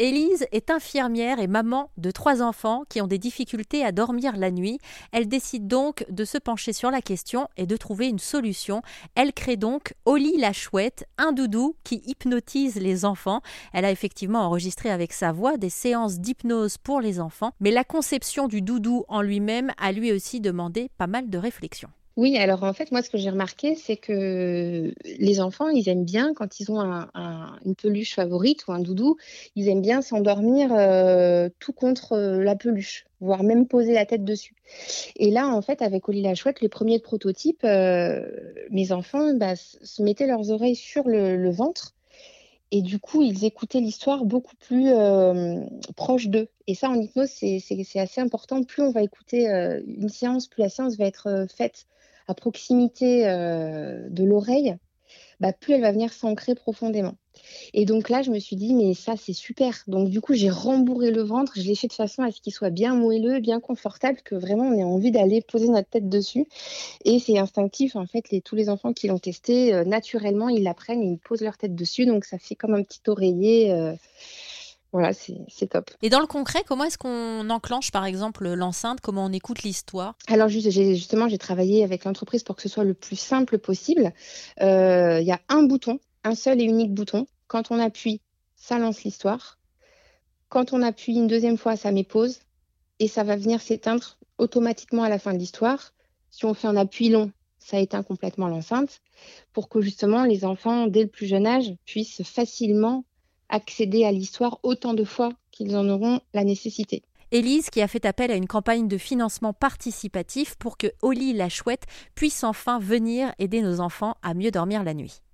Élise est infirmière et maman de trois enfants qui ont des difficultés à dormir la nuit. Elle décide donc de se pencher sur la question et de trouver une solution. Elle crée donc Oli la chouette, un doudou qui hypnotise les enfants. Elle a effectivement enregistré avec sa voix des séances d'hypnose pour les enfants, mais la conception du doudou en lui-même a lui aussi demandé pas mal de réflexion. Oui, alors en fait, moi, ce que j'ai remarqué, c'est que les enfants, ils aiment bien, quand ils ont une peluche favorite ou un doudou, ils aiment bien s'endormir euh, tout contre euh, la peluche, voire même poser la tête dessus. Et là, en fait, avec Oli la Chouette, les premiers prototypes, euh, mes enfants bah, se mettaient leurs oreilles sur le, ventre. Et du coup, ils écoutaient l'histoire beaucoup plus proche d'eux. Et ça, en hypnose, c'est assez important. Plus on va écouter une séance, plus la séance va être faite à proximité euh, de l'oreille, bah, plus elle va venir s'ancrer profondément. Et donc là, je me suis dit, mais ça, c'est super. Donc du coup, j'ai rembourré le ventre, je l'ai fait de façon à ce qu'il soit bien moelleux, bien confortable, que vraiment on ait envie d'aller poser notre tête dessus. Et c'est instinctif, en fait, tous les enfants qui l'ont testé, euh, naturellement, ils l'apprennent, ils posent leur tête dessus. Donc ça fait comme un petit oreiller. Euh, voilà, c'est top. Et dans le concret, comment est-ce qu'on enclenche par exemple l'enceinte? Comment on écoute l'histoire? Alors justement, j'ai travaillé avec l'entreprise pour que ce soit le plus simple possible. Euh, il y a un bouton, un seul et unique bouton. Quand on appuie, ça lance l'histoire. Quand on appuie une deuxième fois, ça met pause et ça va venir s'éteindre automatiquement à la fin de l'histoire. Si on fait un appui long, ça éteint complètement l'enceinte pour que justement les enfants, dès le plus jeune âge, puissent facilement accéder à l'histoire autant de fois qu'ils en auront la nécessité. Élise qui a fait appel à une campagne de financement participatif pour que Oli la chouette puisse enfin venir aider nos enfants à mieux dormir la nuit.